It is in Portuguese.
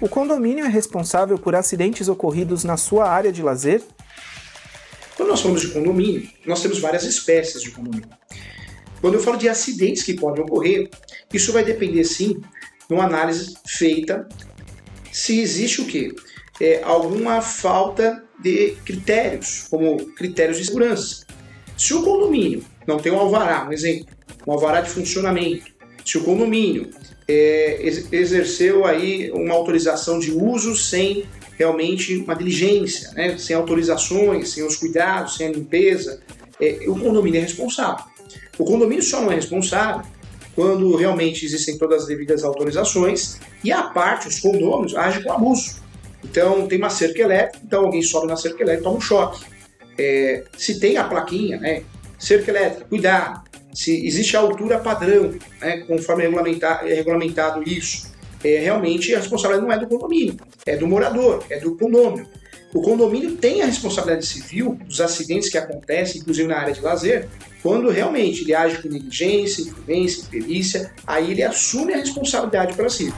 O condomínio é responsável por acidentes ocorridos na sua área de lazer? Quando nós falamos de condomínio, nós temos várias espécies de condomínio. Quando eu falo de acidentes que podem ocorrer, isso vai depender sim de uma análise feita se existe o quê? É, alguma falta de critérios, como critérios de segurança. Se o condomínio não tem um alvará, um exemplo, um alvará de funcionamento, se o condomínio é, exerceu aí uma autorização de uso sem realmente uma diligência, né? sem autorizações, sem os cuidados, sem a limpeza, é, o condomínio é responsável. O condomínio só não é responsável quando realmente existem todas as devidas autorizações e a parte, os condôminos, agem com abuso. Então tem uma cerca elétrica, então alguém sobe na cerca elétrica e toma um choque. É, se tem a plaquinha, né, cerca elétrica, cuidado, se existe a altura padrão, né, conforme é regulamentado isso, é, realmente a responsabilidade não é do condomínio, é do morador, é do condomínio. O condomínio tem a responsabilidade civil dos acidentes que acontecem, inclusive na área de lazer, quando realmente ele age com negligência, imprudência, imperícia, aí ele assume a responsabilidade pela si.